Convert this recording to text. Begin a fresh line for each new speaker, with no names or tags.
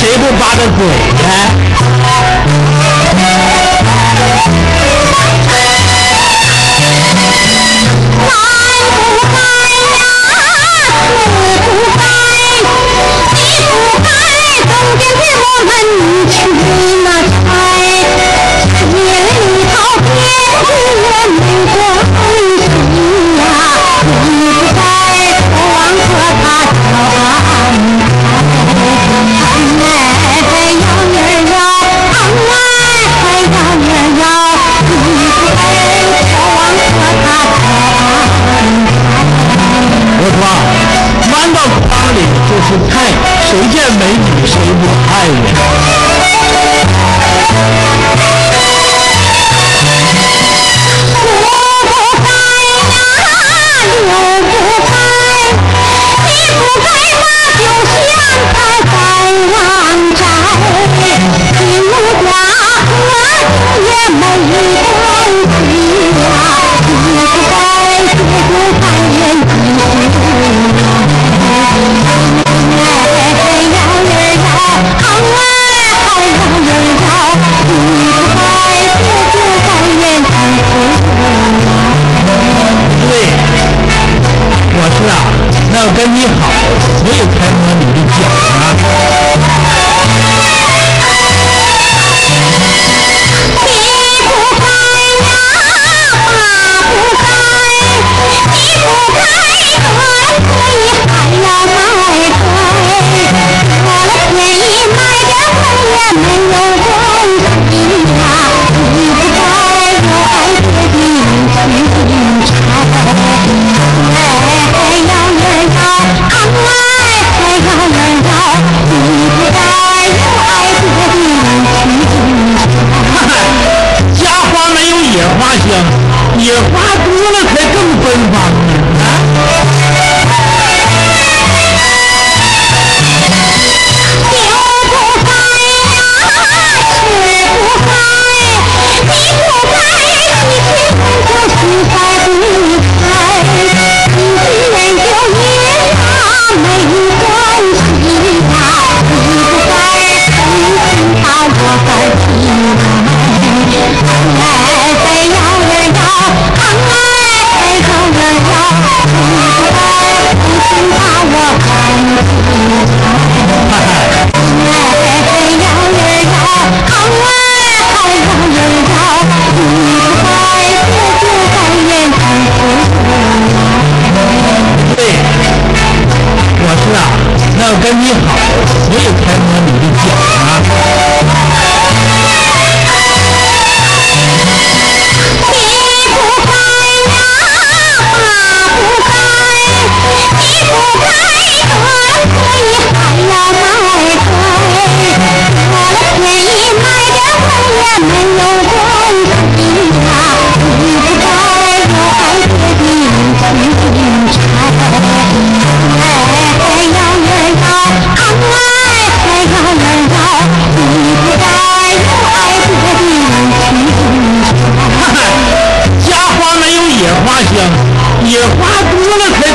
谁不扒着鬼？你看。谁见美女谁不爱呀你好，所有才能努力表达。也花多了钱。